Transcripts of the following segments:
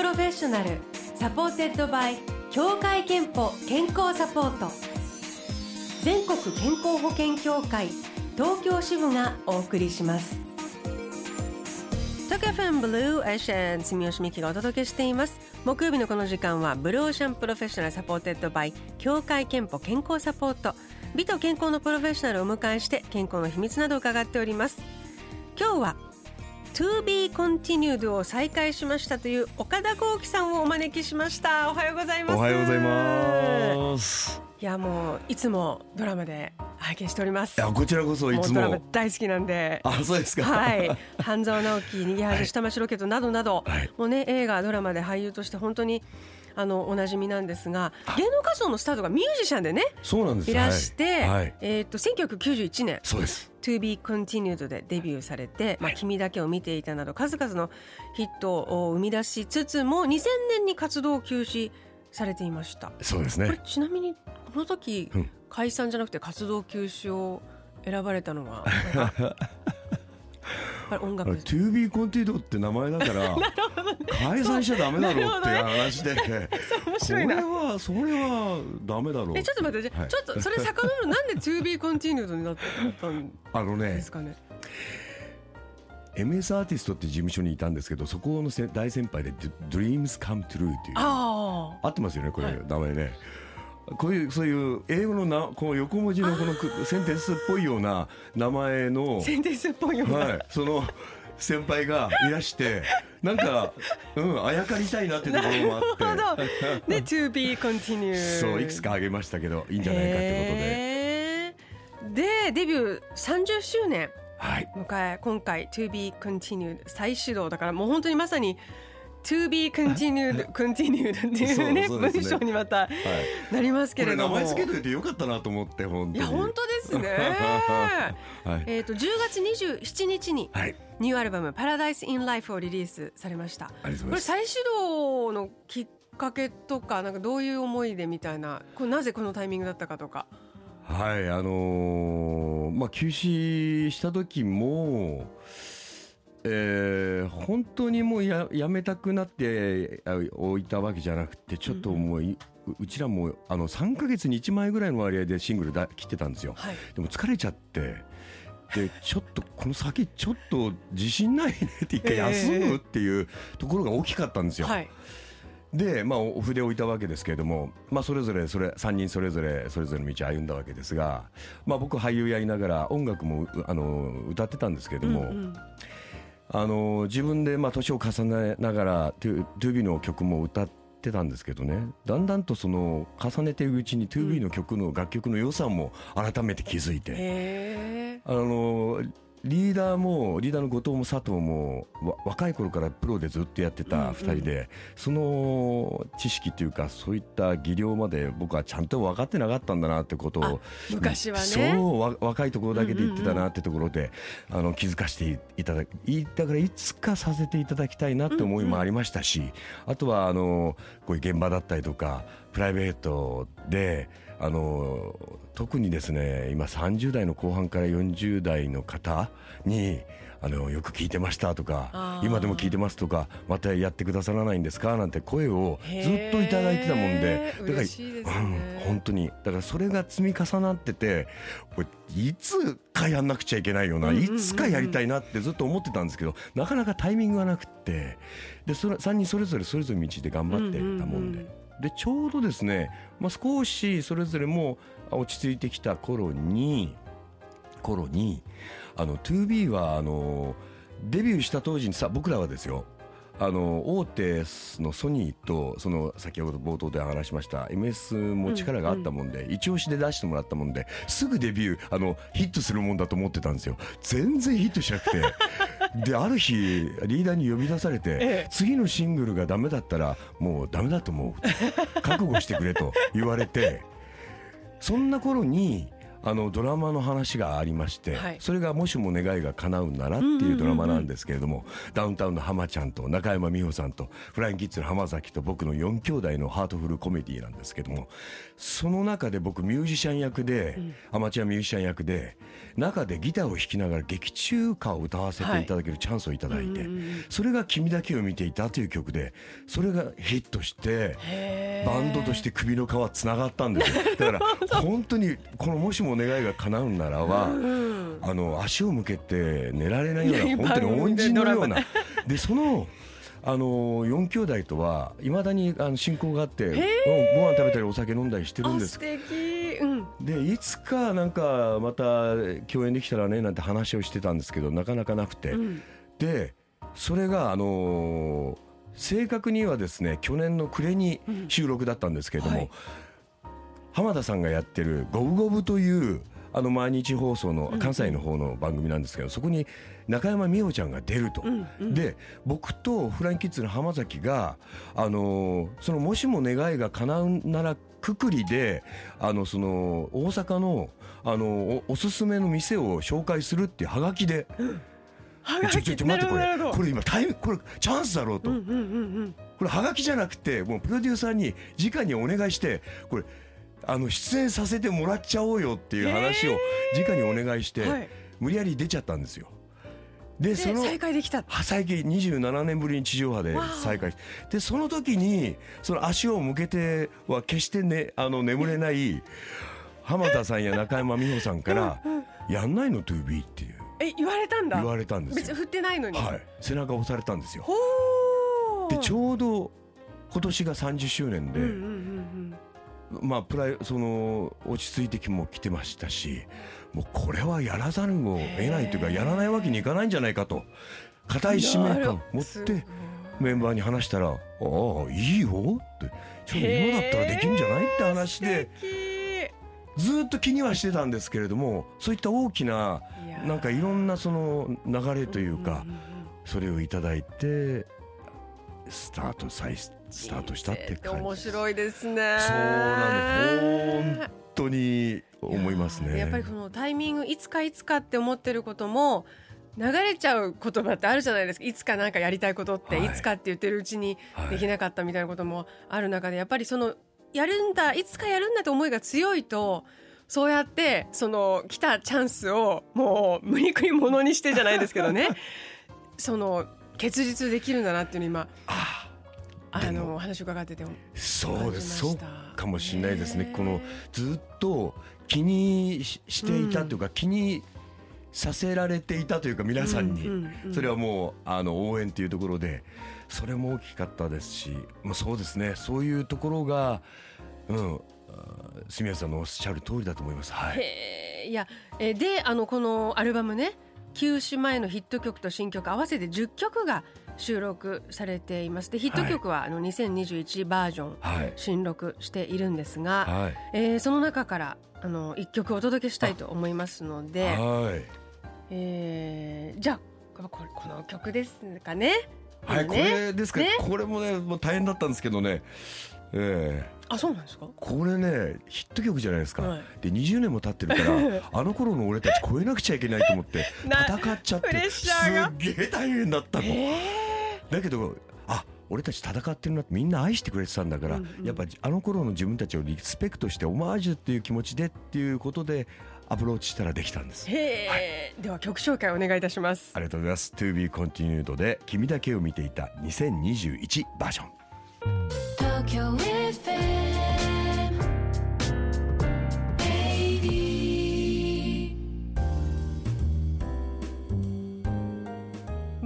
Professional supported by 協会けんぽ健康サポート。全国健康保険協会東京支部がお送りします。東京 FM ブルーオーシャン住吉美紀がお届けしています。木曜日のこの時間はブルーオーシャン Professional supported by 協会けんぽ健康サポート。美と健康のプロフェッショナルをお迎えして健康の秘密などを伺っております。今日は To be continued を再開しましたという岡田幸喜さんをお招きしました。おはようございます。おはようございます。いやもういつもドラマで拝見しております。いやこちらこそいつも。大好きなんで。あそうですか。はい。半沢直樹逃げ恥下町ロケットなどなど、はい、もうね映画ドラマで俳優として本当にあのおなじみなんですが芸能活動のスタートがミュージシャンでねそうなんです。いらして、はい、えっ、ー、と1991年。そうです。To be continued でデビューされて、まあ、君だけを見ていたなど数々のヒットを生み出しつつも2000年に活動を休止されていました。そうですね。ちなみにこの時、うん、解散じゃなくて活動休止を選ばれたのは 音楽。To be continued って名前だから 解散しちゃダメだろうっていう話で、それはそれはダメだろうえちょっと待って、はい、ちょっとそれ遡るなんで To be continued になったん ですかね？MS アーティストって事務所にいたんですけどそこの大先輩で Dreams Come True っていう。あ合ってますよねこれ、はい、名前ねこういうそういう英語のなこの横文字のこのセンテンスっぽいような名前のセンテンスっぽいような、はい、その先輩がいらしてなんか、うん、あやかりたいなってところもあって。で To be continued そういくつかあげましたけどいいんじゃないかってことで。でデビュー30周年。迎え、今回 To be continued 再始動だからもう本当にまさに to be continued continued っていうね文章にまたなりますけれども、名前付けといてよかったなと思って本当いや本当ですね、はい、えっ、と10月27日にニューアルバムパラダイスインライフをリリースされました。これ再始動のきっかけとかなんかどういう思いでみたいなこれなぜこのタイミングだったかとか。はいあのー、まあ休止した時もえー、本当にもうややめたくなっておいたわけじゃなくてちょっともう、うん、うちらもあの3か月に1枚ぐらいの割合でシングルだ切ってたんですよ、はい、でも疲れちゃってでちょっとこの先ちょっと自信ないねって一回休むっていうところが大きかったんですよ。はい。で、まあ、お筆を置いたわけですけれども、まあ、それぞれそれ3人それぞれそれぞれの道を歩んだわけですが、まあ、僕俳優やりながら音楽もあの歌ってたんですけれども、うんうんあの自分でまあ年を重ねながら 2B の曲も歌ってたんですけどね。だんだんとその重ねていくうちに 2B の曲の楽曲の良さも改めて気づいて、あのリーダーもリーダーの後藤も佐藤も若い頃からプロでずっとやってた2人で、うん。うん、その知識というかそういった技量まで僕はちゃんと分かってなかったんだなってことを昔はね。そう若いところだけで言ってたなってところで、うんうんうん、あの気づかせていただきだからいつかさせていただきたいなって思いもありましたし、うんうん、あとはあのこういう現場だったりとかプライベートであの特にですね今30代の後半から40代の方にあのよく聞いてましたとか今でも聞いてますとかまたやってくださらないんですかなんて声をずっといただいてたもんでだから、ね、うん、本当に。だからそれが積み重なっててこれいつかやんなくちゃいけないよな、いつかやりたいなってずっと思ってたんですけどなかなかタイミングがなくってでそれ3人それぞれそれぞれ道で頑張ってたもんで。でちょうどですね、まあ、少しそれぞれも落ち着いてきた頃に頃にあの 2B はあのデビューした当時にさ僕らはですよあの大手のソニーとその先ほど冒頭で話しました MS も力があったもんで、一押しで出してもらったもんですぐデビューあのヒットするもんだと思ってたんですよ。全然ヒットしなくて。である日リーダーに呼び出されて、ええ、次のシングルがダメだったらもうダメだと思う。覚悟してくれと言われてそんな頃にあのドラマの話がありまして、はい。それが「もしも願いが叶うなら」っていうドラマなんですけれども、ダウンタウンの浜ちゃんと中山美穂さんとフラインキッズの浜崎と僕の4兄弟のハートフルコメディなんですけどもその中で僕ミュージシャン役で、アマチュアミュージシャン役で中でギターを弾きながら劇中歌を歌わせていただけるチャンスをいただいて、それが「君だけを見ていた」という曲でそれがヒットして。バンドとして首の皮つながったんですよ。だから 本当にこの「もしも願いが叶うならは」あの足を向けて寝られないような本当に恩人のような。で。そのあの4兄弟とはいまだにあの親交があってうんご飯食べたりお酒飲んだりしてるんです。あ素敵。うん。でいつかなんかまた共演できたらねなんて話をしてたんですけどなかなかなくて、ん。でそれがあのー正確にはですね去年の暮れに収録だったんですけれども、はい浜田さんがやってる「ゴブゴブ」というあの毎日放送の関西の方の番組なんですけど、そこに中山美穂ちゃんが出ると、で僕とフラインキッズの浜崎が、あのーそのもしも願いが叶うならくくりであのその大阪のあのおおすすめの店を紹介するっていうハガキで、はちょちょちょ待ってこれ。これ今タイムこれチャンスだろうと、うんうんうん。これハガキじゃなくてもうプロデューサーに直にお願いしてこれあの出演させてもらっちゃおうよっていう話を直にお願いして、はい。無理やり出ちゃったんですよ。ででその再会できたは最近27年ぶりに地上波で再開でその時にその足を向けては決してねあの眠れない浜田さんや中山美穂さんから「やんないの 2B」っていう。え言われたんだ。言われたんですよ。別に振ってないのに。はい、背中を押されたんですよ。でちょうど今年が30周年で、うんうんうんまあプライその落ち着いてきも来てましたしもうこれはやらざるを得ないというかやらないわけにいかないんじゃないかと。固い使命感を持ってメンバーに話したら「ああいいよ」って「ちょっと今だったらできるんじゃない?」って話でずっと気にはしてたんですけれどもそういった大きななんかいろんなその流れというかそれをいただいてスタート再スタートしたって感じ。面白いですね。そうなんです本当に思いますね。やっぱりこのタイミングいつかいつかって思ってることも流れちゃう言葉ってあるじゃないですか。いつかなんかやりたいことって、はい。い、つかって言ってるうちにはいできなかったみたいなこともある中でやっぱりそのやるんだいつかやるんだって思いが強いとそうやってその来たチャンスをもう無理くりものにしてじゃないですけどね。その結実できるんだなっていうの今ああでも。のお話伺っててそうです。そうかもしれないですね。このずっと気にししていたというか、気にさせられていたというか皆さんに、うんうんうん。それはもうあの応援というところでそれも大きかったですし、まあ、そうですね。そういうところが、うん、住谷さんのおっしゃる通りだと思います。はい、いやえーであのこのアルバムね休止前のヒット曲と新曲合わせて10曲が収録されています。でヒット曲はあの2021バージョンはい。新録しているんですが、はい。えーその中からあの1曲お届けしたいと思いますので、はい。えーじゃあこれこの曲ですかね。はい、ね。れですか、ね。これもねもう大変だったんですけどね、ええあそうなんですか？これねヒット曲じゃないですか、はい。で20年も経ってるから あの頃の俺たち超えなくちゃいけないと思って な戦っちゃってすっげえ大変だったの、えだけどあ俺たち戦ってるなってみんな愛してくれてたんだから、うんうん。やっぱあの頃の自分たちをリスペクトしてオマージュっていう気持ちでっていうことでアプローチしたらできたんです。ー、へーでは曲紹介お願いいたします。あ。りがとうございます。To be continued で君だけを見ていた2021バージョン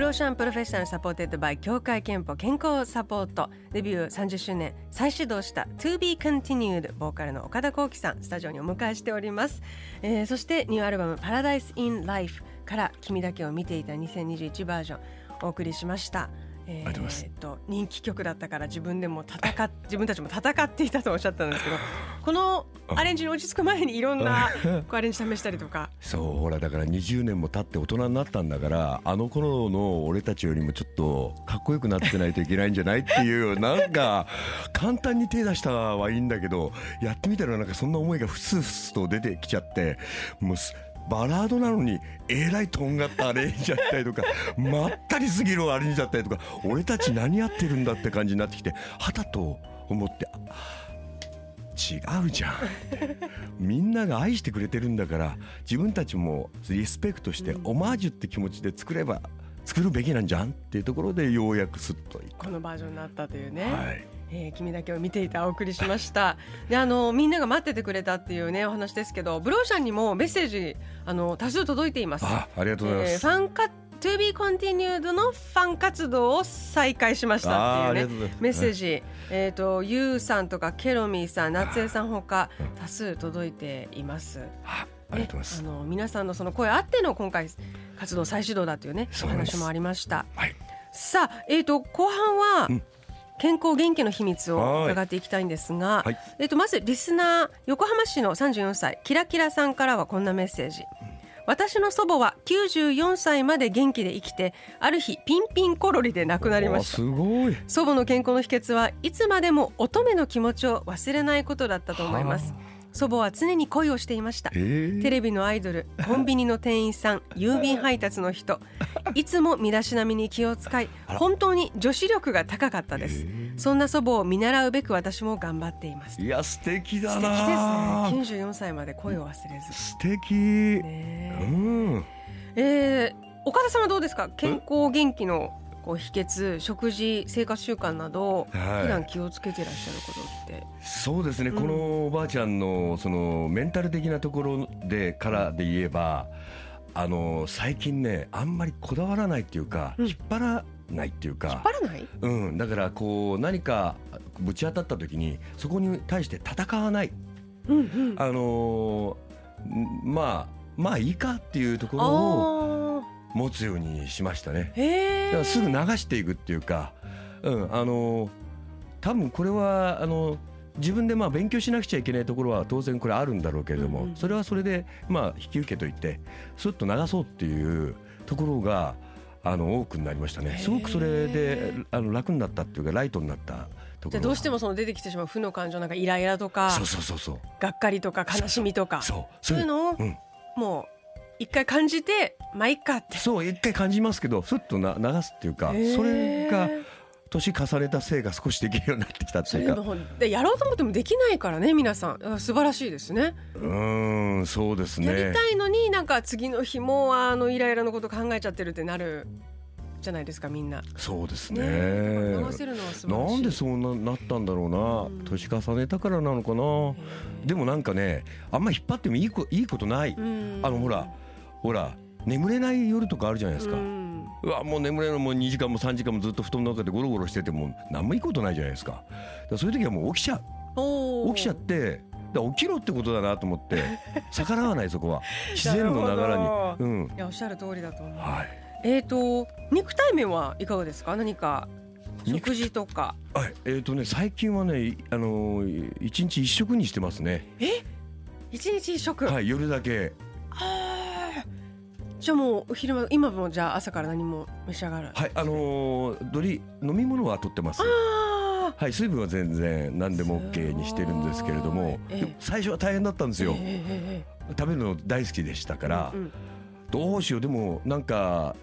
ブルーオーシャン Professional supported by 協会けんぽ健康サポート。デビュー30周年。再始動した To be continued ボーカルの岡田浩暉さん。スタジオにお迎えしております、えーそしてニューアルバム Paradise in Life から君だけを見ていた2021バージョン。お送りしました、えーと人気曲だったから自分でも戦っ 自分たちも戦っていたとおっしゃったんですけど このアレンジに落ち着く前にいろんなこうアレンジ試したりとか。そうほらだから20年も経って大人になったんだからあの頃の俺たちよりもちょっとかっこよくなってないといけないんじゃないっていう なんか簡単に手出したはいいんだけどやってみたらなんかそんな思いがふつふつと出てきちゃってもうすバラードなのにえらいとんがったアレンジだったりとか まったりすぎるアレンジだったりとか俺たち何やってるんだって感じになってきてはたと思ってあ違うじゃん みんなが愛してくれてるんだから自分たちもリスペクトしてオマージュって気持ちで作れば作るべきなんじゃんっていうところでようやくスッとこのバージョンになったというね。はい、えー君だけを見ていたお送りしました。であのみんなが待っててくれたっていうねお話ですけどブローシャンにもメッセージあの多数届いています。あありがとうございます、えーファンカ To be continued のファン活動を再開しましたっていうねメッセージ、えっ、とゆうさんとかケロミーさん夏江さんほか多数届いています。あありがとうございます、ねあの皆さんのその声あっての今回活動再始動だというね話もありました。はい。さあ、えー、と後半は、うん健康元気の秘密を伺っていきたいんですが、はい。えー、とまずリスナー横浜市の34歳キラキラさんからはこんなメッセージ。私の祖母は94歳まで元気で生きてある日ピンピンコロリで亡くなりました。あすごい。祖母の健康の秘訣はいつまでも乙女の気持ちを忘れないことだったと思います祖母は常に恋をしていました。え。ー、テレビのアイドルコンビニの店員さん 郵便配達の人いつも身だしなみに気を使い本当に女子力が高かったです。そんな祖母を見習うべく私も頑張っています。素いや素敵だ敵ですね。な94歳まで恋を忘れず。素敵、ねうん。えー、岡田さんはどうですか？健康元気のこう秘訣食事生活習慣などはい。普段気をつけてらっしゃることって。そうですね、うん。このおばあちゃんのそのメンタル的なところでからで言えばあの最近ねあんまりこだわらないっていうか、うん。引っ張らないっていう引っか張らない？うん、だからこう何かぶち当たった時にそこに対して戦わない、うんうん。あのまあまあいいかっていうところをあ持つようにしましたね。すぐ流していくっていうか、うん、あのー多分これはあの自分でまあ勉強しなくちゃいけないところは当然これあるんだろうけれども、それはそれでまあ引き受けといてスッと流そうっていうところがあの多くなりましたね。すごくそれであの楽になったっていうかライトになったところじゃあどうしてもその出てきてしまう負の感情なんかイライラとかそうそうそうそうがっかりとか悲しみとかそうそういうのをうんもう一回感じてまあいっかって。そう一回感じますけどスッとな流すっていうかそれが年重ねたせいが少しできるようになってきたっていうか。でやろうと思ってもできないからね皆さん。素晴らしいですね。うーんそうですやりねたいのになんか次の日もあのイライラのこと考えちゃってるってなるじゃないですかみんな。そうですね。ね流せるのは素晴らしい。なんでそうななったんだろうな、うん年重ねたからなのかな。でもなんかねあんま引っ張ってもいいこいいことない、うん。あのほらほら眠れない夜とかあるじゃないですか、ううんわもう眠れないもう2時間も3時間もずっと布団の中でゴロゴロしてても何もいいことないじゃないですか。だそういう時はもう起きちゃう。起きちゃってだ起きろってことだなと思って 逆らわないそこは。自然の流れに。うん。いやおっしゃる通りだと思う。はい。えーと肉体面はいかがですか？何か食事とか。はいえーとね最近はねいあのー一日一食にしてますね。一日一食、はい夜だけじゃあもうお昼間今もじゃあ朝から何も召し上がる、はいあのードリ飲み物は取ってます。あはい水分は全然何でも OK にしてるんですけれどもええ。最初は大変だったんですよ。え。食べるの大好きでしたからうんうん。どうしようでもなんか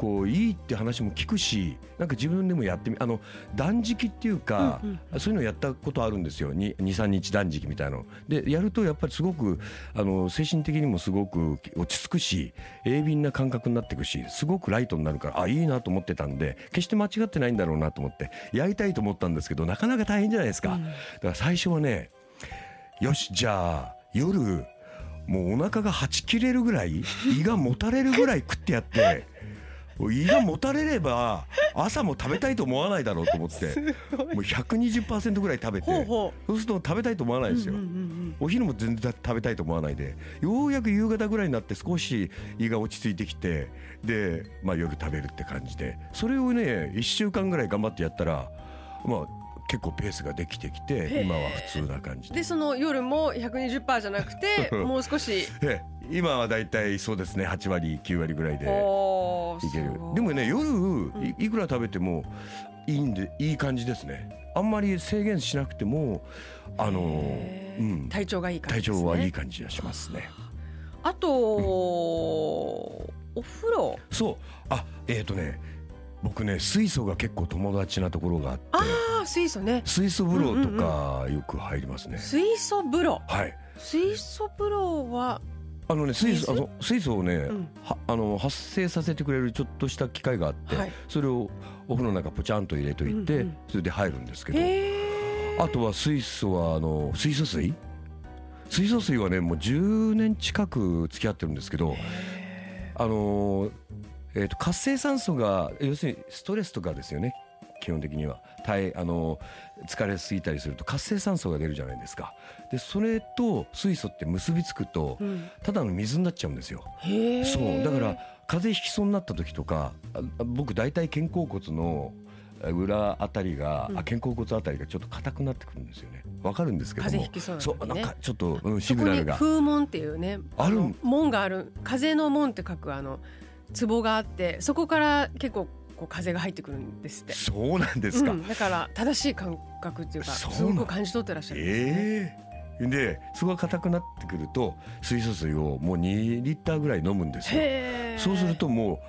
こういいって話も聞くしなんか自分でもやってみあの断食っていうか、うんそういうのやったことあるんですよ。23日断食みたいなの。でやるとやっぱりすごくあの精神的にもすごく落ち着くし鋭敏な感覚になっていくしすごくライトになるからあいいなと思ってたんで決して間違ってないんだろうなと思ってやりたいと思ったんですけどなかなか大変じゃないですか、うん。だから最初はねよしじゃあ夜もうお腹がはち切れるぐらい胃がもたれるぐらい食ってやって胃がもたれれば朝も食べたいと思わないだろうと思ってもう120%ぐらい食べてそうすると食べたいと思わないですよ、お昼も全然食べたいと思わないでようやく夕方ぐらいになって少し胃が落ち着いてきてで、まあ、夜食べるって感じでそれをね1週間ぐらい頑張ってやったらまあ結構ペースができてきて今は普通な感じで。でその夜も120%じゃなくてもう少し。ええ。今はだいたいそうですね8割9割ぐらいでいける。でもね夜ん。いいくら食べてもいいんでいい感じですね。あんまり制限しなくてもあのうん。体調がいい感体じね。調はいい感じがしますね。あと、お風呂。そう。あえっ、とね僕ね水素が結構友達なところがあってああ水素ね。水素風呂とかよく入りますね、水素風呂。はい。水素風呂は、あのね水素あ水の水素をね、うん。はあの発生させてくれるちょっとした機械があって、はい。それをお風呂の中ポチャンと入れといて、うんうんそれで入るんですけどあとは水素はあの水素水？水素水はねもう10年近く付き合ってるんですけどあの、えー、と活性酸素が要するにストレスとかですよね基本的には。体あの疲れすぎたりすると活性酸素が出るじゃないですか。でそれと水素って結びつくとうん。ただの水になっちゃうんですよ。そう。だから風邪ひきそうになった時とかあ僕大体肩甲骨の裏あたりが、うん。あ肩甲骨あたりがちょっと硬くなってくるんですよね。わかるんですけども。風邪ひきそうね。なんかちょっと、うん、シグナルが。風門っていうねあるの門がある。風の門って書くあの壺があってそこから結構こう風が入ってくるんですって。そうなんですか、うん、だから正しい感覚っていうかそうなすごく感じ取ってらっしゃるんですね、ええでそこが硬くなってくると水素水をもう2リッターぐらい飲むんですよ。そうするとも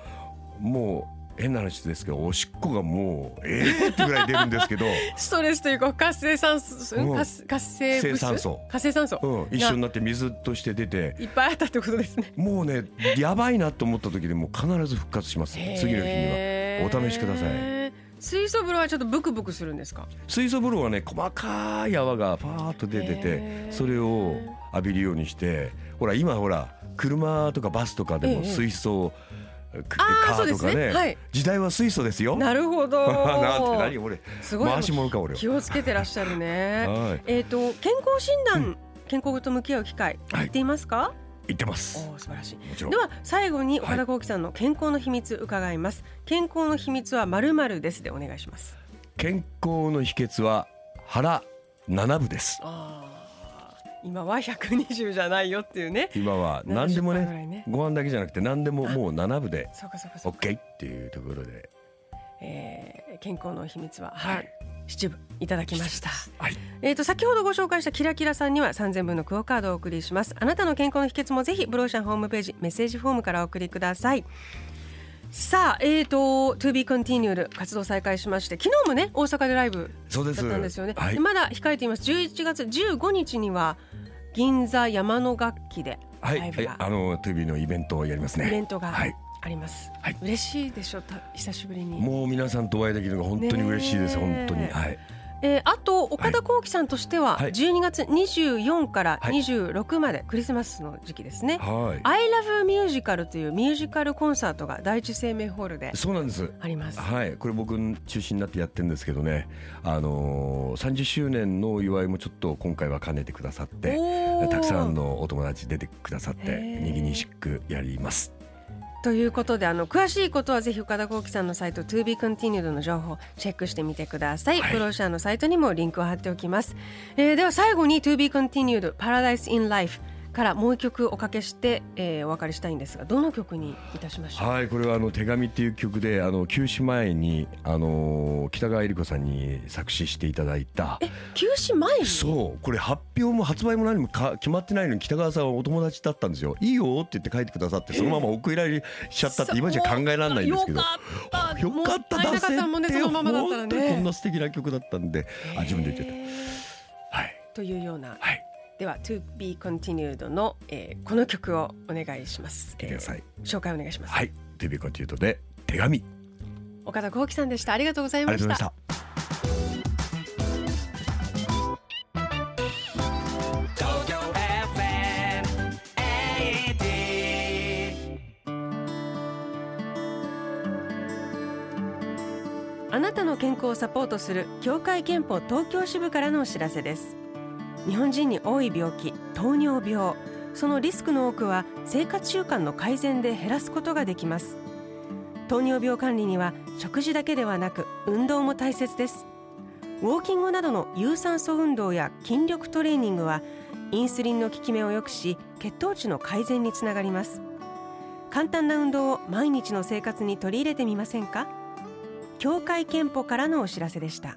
うもう変な話ですけどおしっこがもうええってぐらい出るんですけど、ストレスというか活性酸素、うん活活性酸素。活性酸素、うん、一緒になって水として出て。いっぱいあったってことですね。もうねやばいなと思った時でもう必ず復活します。次の日にはお試しください。水素風呂はちょっとブクブクするんですか？水素風呂はね細かい泡がパーッと出ててそれを浴びるようにしてほら今ほら車とかバスとかでもええ。水素カーとかねね。はい。時代は水素ですよ。なるほど。なんて何俺すごい。回し物か俺気をつけてらっしゃるね。はい。えっ、と健康診断、健康と向き合う機会はっていますか、言ってます。おお素晴らしい。もちろん。では最後に岡田幸喜さんの健康の秘密伺います、健康の秘密はまるまるですでお願いします。健康の秘訣は腹7分です。今は120じゃないよっていうね。今は何でも70%ぐらいね。ねご飯だけじゃなくて何でももう7分で OK っていうところで。えー、健康の秘密はははいい七部いただきました。はい。えー、と先ほどご紹介したキラキラさんには3000分のクオカードをお送りします。あなたの健康の秘訣もぜひブローシャンホームページメッセージフォームからお送りください。さあえーと To be continued 活動再開しまして昨日もね大阪でライブだったんですよね、はい。でまだ控えています。11月15日には銀座山の楽器ではい、はい。ライブが、あの TV のイベントをやりますね。イベントがはいあります、はい。嬉しいでしょ？た久しぶりに。もう皆さんとお会いできるのが本当に嬉しいです、本当に。はい。えーあと岡田幸喜さんとしてははい。12月24からはい。26までクリスマスの時期ですね、は I love musical というミュージカルコンサートが第一生命ホールでいそうなんです。あります。はい。これ僕中心になってやってるんですけどね。あのー、30周年のお祝いもちょっと今回は兼ねてくださってたくさんのお友達出てくださってにぎにしくやりますということであの詳しいことはぜひ岡田幸喜さんのサイト To be continued の情報チェックしてみてください、はい。プロシャーのサイトにもリンクを貼っておきます、えーでは最後に To be continued Paradise in Life からもう一曲おかけして、えーお別れしたいんですがどの曲にいたしましょう？はいこれはあの手紙っていう曲であの休止前にあのー北川恵理子さんに作詞していただいた。休止前に？そうこれ発表も発売も何もか決まってないのに北川さんはお友達だったんですよ。いいよって言って書いてくださってそのままお送りられしちゃったって今じゃ考えられないんですけど。よかった出せそのままだったら本当にこんねな素敵な曲だったんで。あ自分で言っちゃっえーた。はい。というような。はいでは To be continued の、えーこの曲をお願いします。えー紹介お願いします。はい「テレビコンティート」で手紙岡田幸喜さんでした。ありがとうございましたまし。た東京 FM 80あなたの健康をサポートする協会憲法東京支部からのお知らせです日本人に多い病気糖尿病。そのリスクの多くは生活習慣の改善で減らすことができます。糖尿病管理には食事だけではなく運動も大切です。ウォーキングなどの有酸素運動や筋力トレーニングはインスリンの効き目を良くし血糖値の改善につながります。簡単な運動を毎日の生活に取り入れてみませんか？協会けんぽからのお知らせでした。